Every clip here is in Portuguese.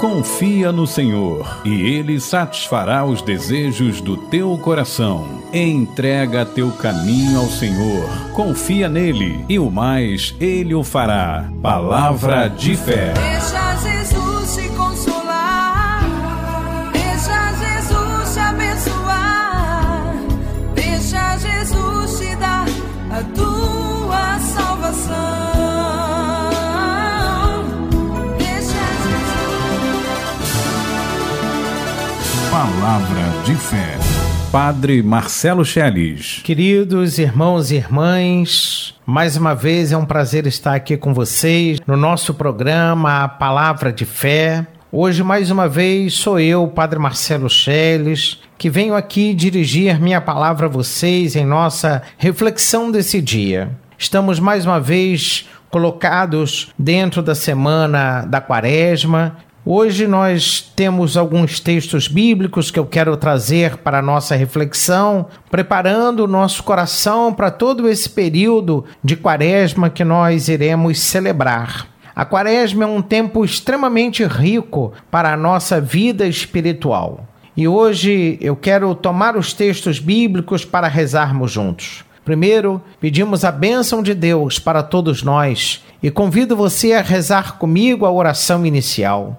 Confia no Senhor e Ele satisfará os desejos do teu coração. Entrega teu caminho ao Senhor, confia nele e o mais Ele o fará. Palavra de fé. Deixa Jesus Palavra de fé. Padre Marcelo Cheles. Queridos irmãos e irmãs, mais uma vez é um prazer estar aqui com vocês no nosso programa Palavra de Fé. Hoje, mais uma vez, sou eu, Padre Marcelo Cheles, que venho aqui dirigir minha palavra a vocês em nossa reflexão desse dia. Estamos mais uma vez colocados dentro da semana da Quaresma Hoje nós temos alguns textos bíblicos que eu quero trazer para a nossa reflexão, preparando o nosso coração para todo esse período de quaresma que nós iremos celebrar. A quaresma é um tempo extremamente rico para a nossa vida espiritual. E hoje eu quero tomar os textos bíblicos para rezarmos juntos. Primeiro, pedimos a bênção de Deus para todos nós e convido você a rezar comigo a oração inicial.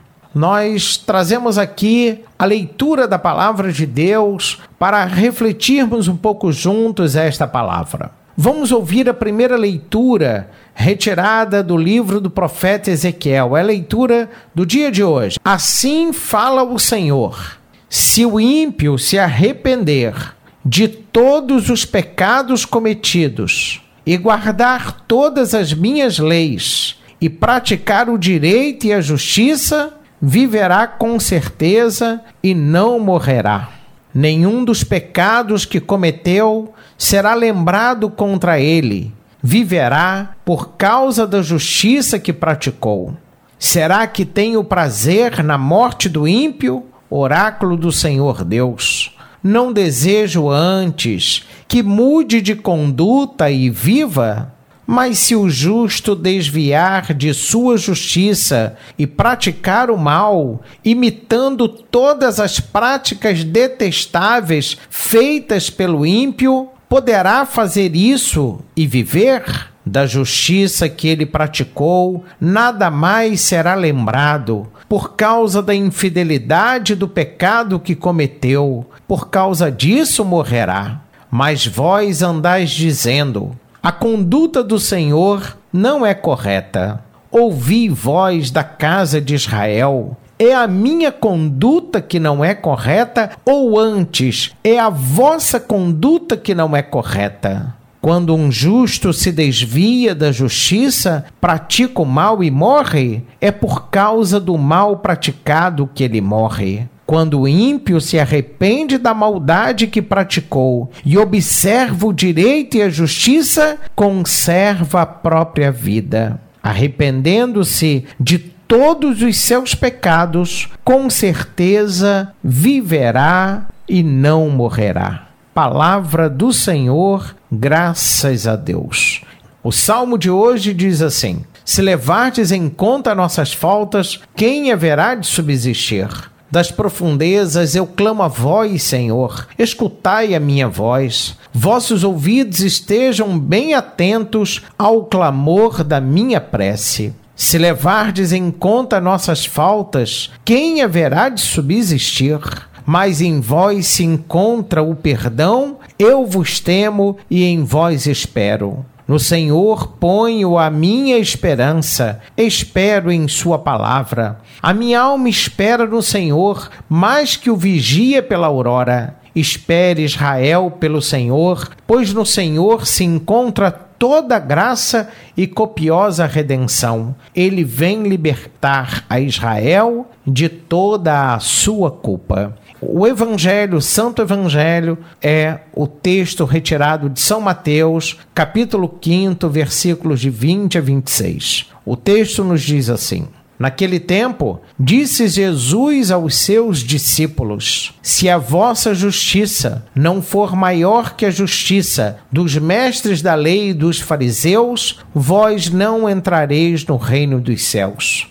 nós trazemos aqui a leitura da palavra de Deus para refletirmos um pouco juntos esta palavra. Vamos ouvir a primeira leitura retirada do livro do profeta Ezequiel, é a leitura do dia de hoje. Assim fala o Senhor: se o ímpio se arrepender de todos os pecados cometidos e guardar todas as minhas leis e praticar o direito e a justiça, viverá com certeza e não morrerá. Nenhum dos pecados que cometeu será lembrado contra ele. Viverá por causa da justiça que praticou. Será que tenho prazer na morte do ímpio? Oráculo do Senhor Deus. Não desejo antes que mude de conduta e viva? Mas se o justo desviar de sua justiça e praticar o mal, imitando todas as práticas detestáveis feitas pelo ímpio, poderá fazer isso e viver? Da justiça que ele praticou, nada mais será lembrado, por causa da infidelidade do pecado que cometeu, por causa disso morrerá. Mas vós andais dizendo: a conduta do Senhor não é correta. Ouvi voz da casa de Israel. É a minha conduta que não é correta, ou antes, é a vossa conduta que não é correta? Quando um justo se desvia da justiça, pratica o mal e morre, é por causa do mal praticado que ele morre. Quando o ímpio se arrepende da maldade que praticou e observa o direito e a justiça, conserva a própria vida. Arrependendo-se de todos os seus pecados, com certeza viverá e não morrerá. Palavra do Senhor, graças a Deus. O salmo de hoje diz assim: Se levardes em conta nossas faltas, quem haverá de subsistir? Das profundezas eu clamo a vós, Senhor, escutai a minha voz. Vossos ouvidos estejam bem atentos ao clamor da minha prece. Se levardes em conta nossas faltas, quem haverá de subsistir? Mas em vós se encontra o perdão, eu vos temo e em vós espero. No Senhor ponho a minha esperança, espero em Sua palavra. A minha alma espera no Senhor, mais que o vigia pela aurora. Espere Israel pelo Senhor, pois no Senhor se encontra toda graça e copiosa redenção. Ele vem libertar a Israel de toda a sua culpa. O Evangelho, o Santo Evangelho, é o texto retirado de São Mateus, capítulo 5, versículos de 20 a 26. O texto nos diz assim: Naquele tempo, disse Jesus aos seus discípulos: Se a vossa justiça não for maior que a justiça dos mestres da lei e dos fariseus, vós não entrareis no reino dos céus.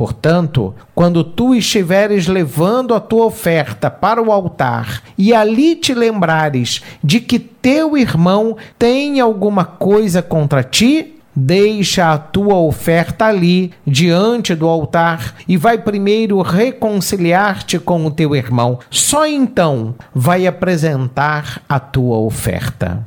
Portanto, quando tu estiveres levando a tua oferta para o altar e ali te lembrares de que teu irmão tem alguma coisa contra ti, Deixa a tua oferta ali, diante do altar, e vai primeiro reconciliar-te com o teu irmão. Só então vai apresentar a tua oferta.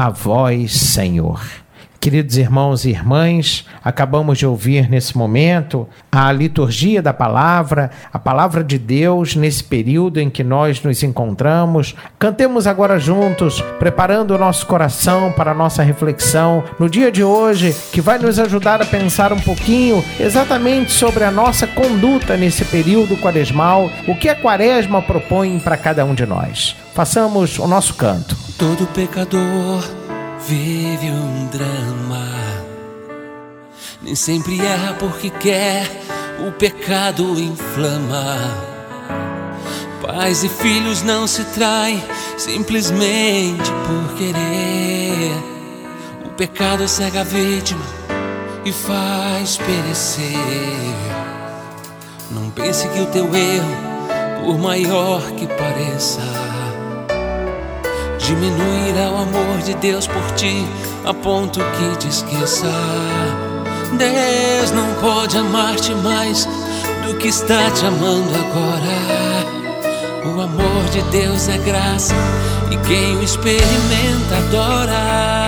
a vós, Senhor. Queridos irmãos e irmãs, acabamos de ouvir nesse momento a liturgia da palavra, a palavra de Deus nesse período em que nós nos encontramos. Cantemos agora juntos, preparando o nosso coração para a nossa reflexão no dia de hoje, que vai nos ajudar a pensar um pouquinho exatamente sobre a nossa conduta nesse período quaresmal, o que a quaresma propõe para cada um de nós. Façamos o nosso canto. Todo pecador vive um drama. Nem sempre erra porque quer, o pecado inflama. Pais e filhos não se traem simplesmente por querer. O pecado cega a vítima e faz perecer. Não pense que o teu erro, por maior que pareça, diminuirá o amor de Deus por ti a ponto que te esqueça. Deus não pode amar-te mais do que está te amando agora. O amor de Deus é graça e quem o experimenta adora.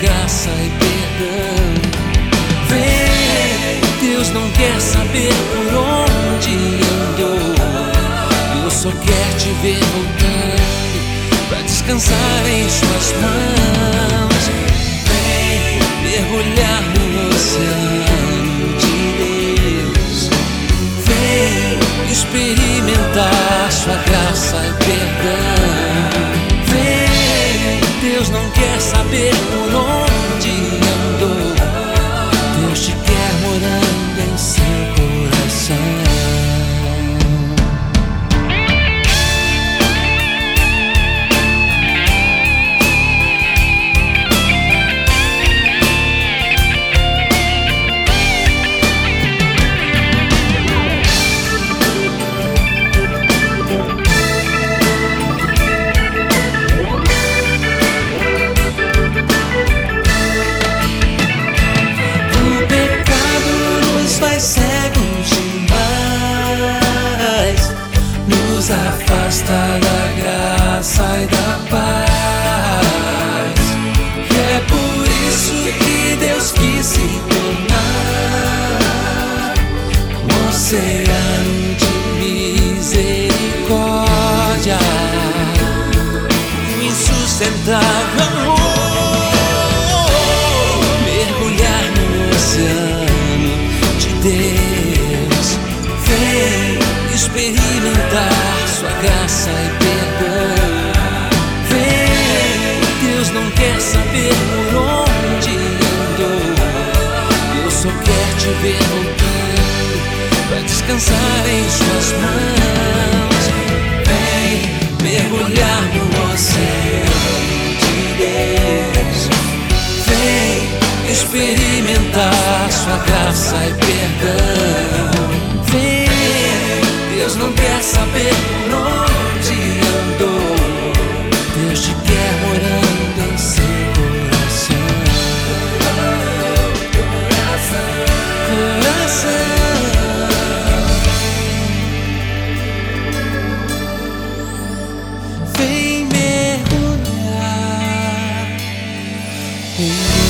Graça e perdão. Vem, Deus não quer saber por onde andou. Deus só quer te ver voltando pra descansar em suas mãos. Vem mergulhar no oceano de Deus. Vem experimentar sua graça e perdão. Deus não quer saber por onde descansar em suas mãos. Vem mergulhar no oceano de Deus. Vem experimentar sua graça e perdão. Vem, Deus não quer saber onde andou. Deus te quer morando em seu coração. Coração. Em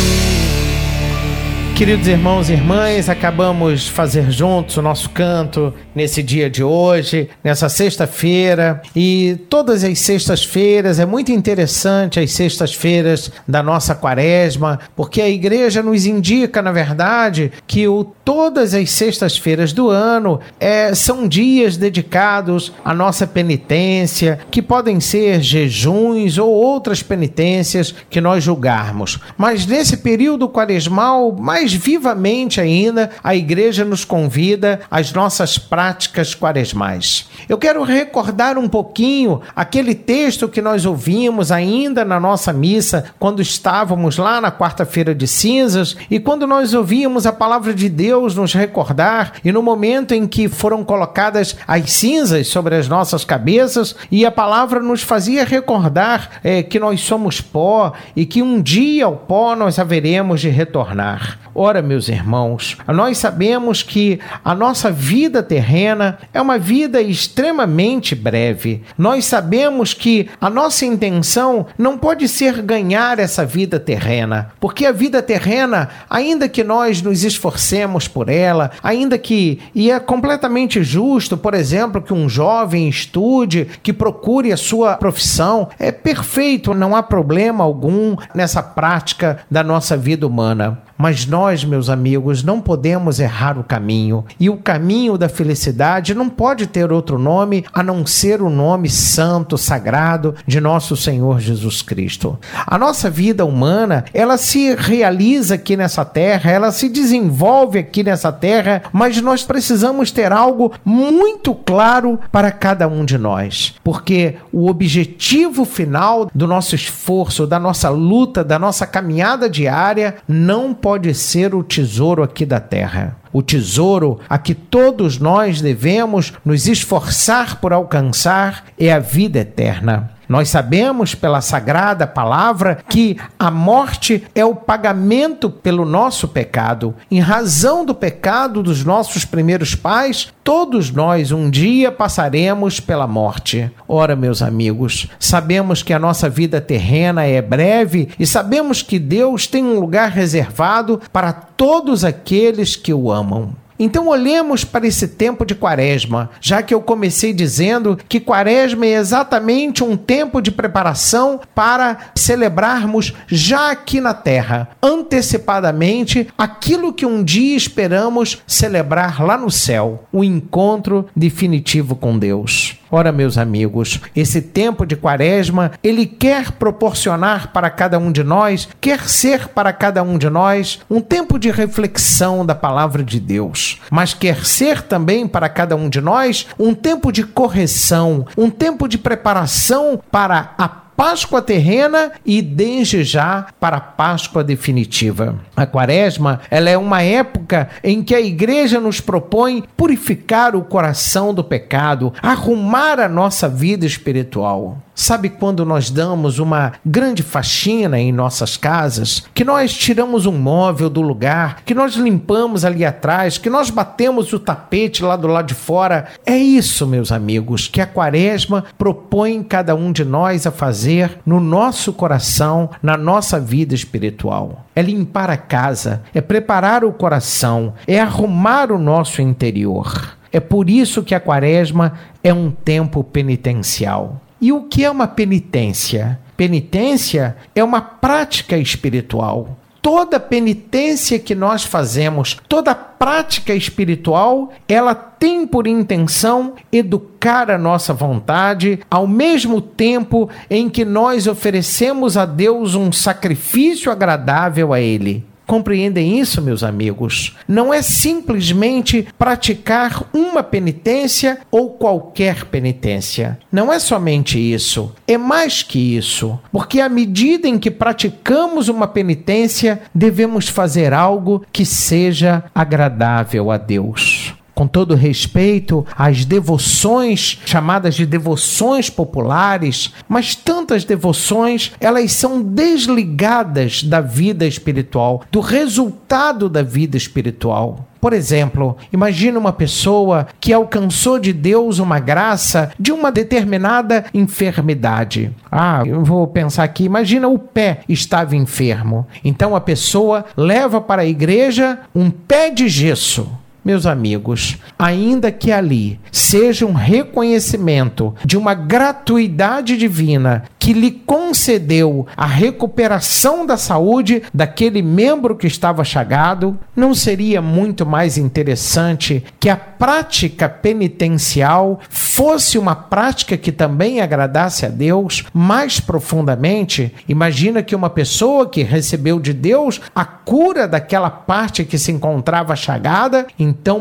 Queridos irmãos e irmãs, acabamos de fazer juntos o nosso canto nesse dia de hoje, nessa sexta-feira. E todas as sextas-feiras é muito interessante as sextas-feiras da nossa quaresma, porque a igreja nos indica, na verdade, que o, todas as sextas-feiras do ano é, são dias dedicados à nossa penitência, que podem ser jejuns ou outras penitências que nós julgarmos. Mas nesse período quaresmal, mais vivamente ainda, a igreja nos convida às nossas práticas quaresmais. Eu quero recordar um pouquinho aquele texto que nós ouvimos ainda na nossa missa, quando estávamos lá na quarta-feira de cinzas e quando nós ouvíamos a palavra de Deus nos recordar e no momento em que foram colocadas as cinzas sobre as nossas cabeças e a palavra nos fazia recordar é, que nós somos pó e que um dia ao pó nós haveremos de retornar. Ora, meus irmãos, nós sabemos que a nossa vida terrena é uma vida extremamente breve. Nós sabemos que a nossa intenção não pode ser ganhar essa vida terrena, porque a vida terrena, ainda que nós nos esforcemos por ela, ainda que e é completamente justo, por exemplo, que um jovem estude, que procure a sua profissão, é perfeito, não há problema algum nessa prática da nossa vida humana. Mas nós, meus amigos, não podemos errar o caminho. E o caminho da felicidade não pode ter outro nome a não ser o nome santo, sagrado de nosso Senhor Jesus Cristo. A nossa vida humana, ela se realiza aqui nessa terra, ela se desenvolve aqui nessa terra, mas nós precisamos ter algo muito claro para cada um de nós. Porque o objetivo final do nosso esforço, da nossa luta, da nossa caminhada diária não pode pode ser o tesouro aqui da terra. O tesouro a que todos nós devemos nos esforçar por alcançar é a vida eterna. Nós sabemos pela sagrada palavra que a morte é o pagamento pelo nosso pecado. Em razão do pecado dos nossos primeiros pais, todos nós um dia passaremos pela morte. Ora, meus amigos, sabemos que a nossa vida terrena é breve e sabemos que Deus tem um lugar reservado para todos aqueles que o amam. Então olhemos para esse tempo de quaresma, já que eu comecei dizendo que quaresma é exatamente um tempo de preparação para celebrarmos já aqui na terra, antecipadamente, aquilo que um dia esperamos celebrar lá no céu, o encontro definitivo com Deus. Ora, meus amigos, esse tempo de quaresma, ele quer proporcionar para cada um de nós, quer ser para cada um de nós, um tempo de reflexão da palavra de Deus, mas quer ser também para cada um de nós um tempo de correção, um tempo de preparação para a Páscoa terrena e desde já para a Páscoa definitiva. A Quaresma, ela é uma época em que a igreja nos propõe purificar o coração do pecado, arrumar a nossa vida espiritual. Sabe quando nós damos uma grande faxina em nossas casas, que nós tiramos um móvel do lugar, que nós limpamos ali atrás, que nós batemos o tapete lá do lado de fora? É isso, meus amigos, que a Quaresma propõe cada um de nós a fazer no nosso coração, na nossa vida espiritual. É limpar a casa, é preparar o coração, é arrumar o nosso interior. É por isso que a Quaresma é um tempo penitencial. E o que é uma penitência? Penitência é uma prática espiritual. Toda penitência que nós fazemos, toda prática espiritual, ela tem por intenção educar a nossa vontade, ao mesmo tempo em que nós oferecemos a Deus um sacrifício agradável a Ele. Compreendem isso, meus amigos? Não é simplesmente praticar uma penitência ou qualquer penitência. Não é somente isso. É mais que isso. Porque à medida em que praticamos uma penitência, devemos fazer algo que seja agradável a Deus com todo respeito às devoções chamadas de devoções populares, mas tantas devoções, elas são desligadas da vida espiritual, do resultado da vida espiritual. Por exemplo, imagina uma pessoa que alcançou de Deus uma graça de uma determinada enfermidade. Ah, eu vou pensar aqui, imagina o pé estava enfermo. Então a pessoa leva para a igreja um pé de gesso meus amigos, ainda que ali seja um reconhecimento de uma gratuidade divina que lhe concedeu a recuperação da saúde daquele membro que estava chagado, não seria muito mais interessante que a prática penitencial fosse uma prática que também agradasse a Deus mais profundamente? Imagina que uma pessoa que recebeu de Deus a cura daquela parte que se encontrava chagada,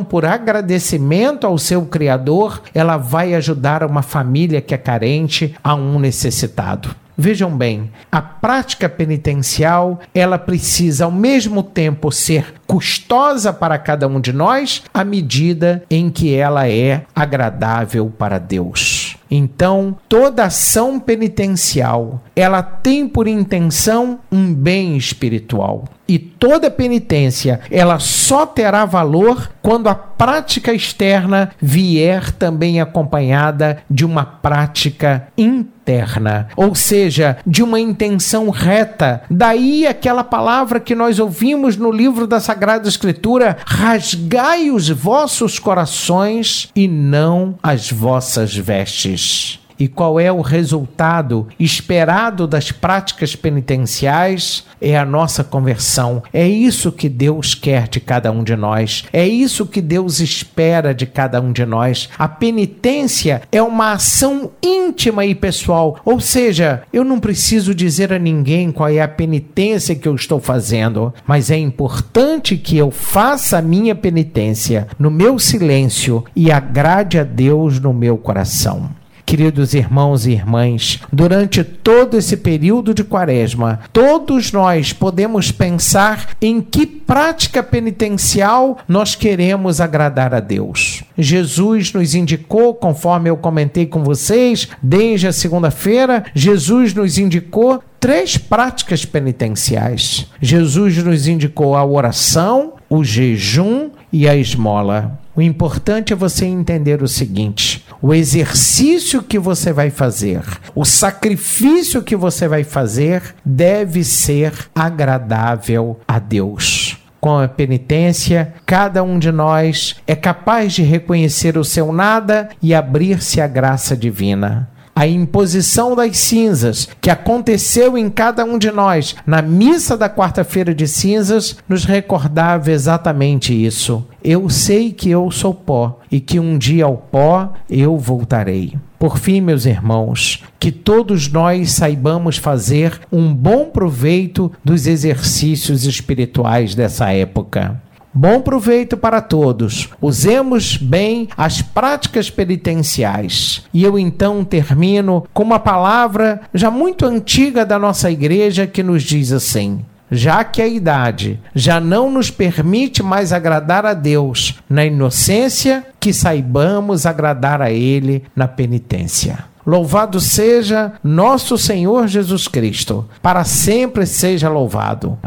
por agradecimento ao seu Criador, ela vai ajudar uma família que é carente, a um necessitado. Vejam bem, a prática penitencial, ela precisa ao mesmo tempo ser custosa para cada um de nós, à medida em que ela é agradável para Deus. Então, toda ação penitencial, ela tem por intenção um bem espiritual. E toda penitência, ela só terá valor quando a prática externa vier também acompanhada de uma prática interna, ou seja, de uma intenção reta. Daí aquela palavra que nós ouvimos no livro da Sagrada Escritura: rasgai os vossos corações e não as vossas vestes e qual é o resultado esperado das práticas penitenciais é a nossa conversão. É isso que Deus quer de cada um de nós. É isso que Deus espera de cada um de nós. A penitência é uma ação íntima e pessoal, ou seja, eu não preciso dizer a ninguém qual é a penitência que eu estou fazendo, mas é importante que eu faça a minha penitência no meu silêncio e agrade a Deus no meu coração. Queridos irmãos e irmãs, durante todo esse período de quaresma, todos nós podemos pensar em que prática penitencial nós queremos agradar a Deus. Jesus nos indicou, conforme eu comentei com vocês, desde a segunda-feira, Jesus nos indicou três práticas penitenciais. Jesus nos indicou a oração, o jejum e a esmola. O importante é você entender o seguinte: o exercício que você vai fazer, o sacrifício que você vai fazer deve ser agradável a Deus. Com a penitência, cada um de nós é capaz de reconhecer o seu nada e abrir-se à graça divina a imposição das cinzas que aconteceu em cada um de nós na missa da quarta-feira de cinzas nos recordava exatamente isso. Eu sei que eu sou pó e que um dia ao pó eu voltarei. Por fim, meus irmãos, que todos nós saibamos fazer um bom proveito dos exercícios espirituais dessa época. Bom proveito para todos. Usemos bem as práticas penitenciais. E eu então termino com uma palavra já muito antiga da nossa igreja que nos diz assim: já que a idade já não nos permite mais agradar a Deus na inocência, que saibamos agradar a Ele na penitência. Louvado seja nosso Senhor Jesus Cristo, para sempre seja louvado.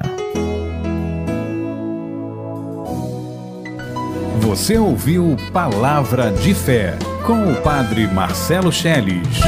Você ouviu Palavra de Fé com o Padre Marcelo Cheles.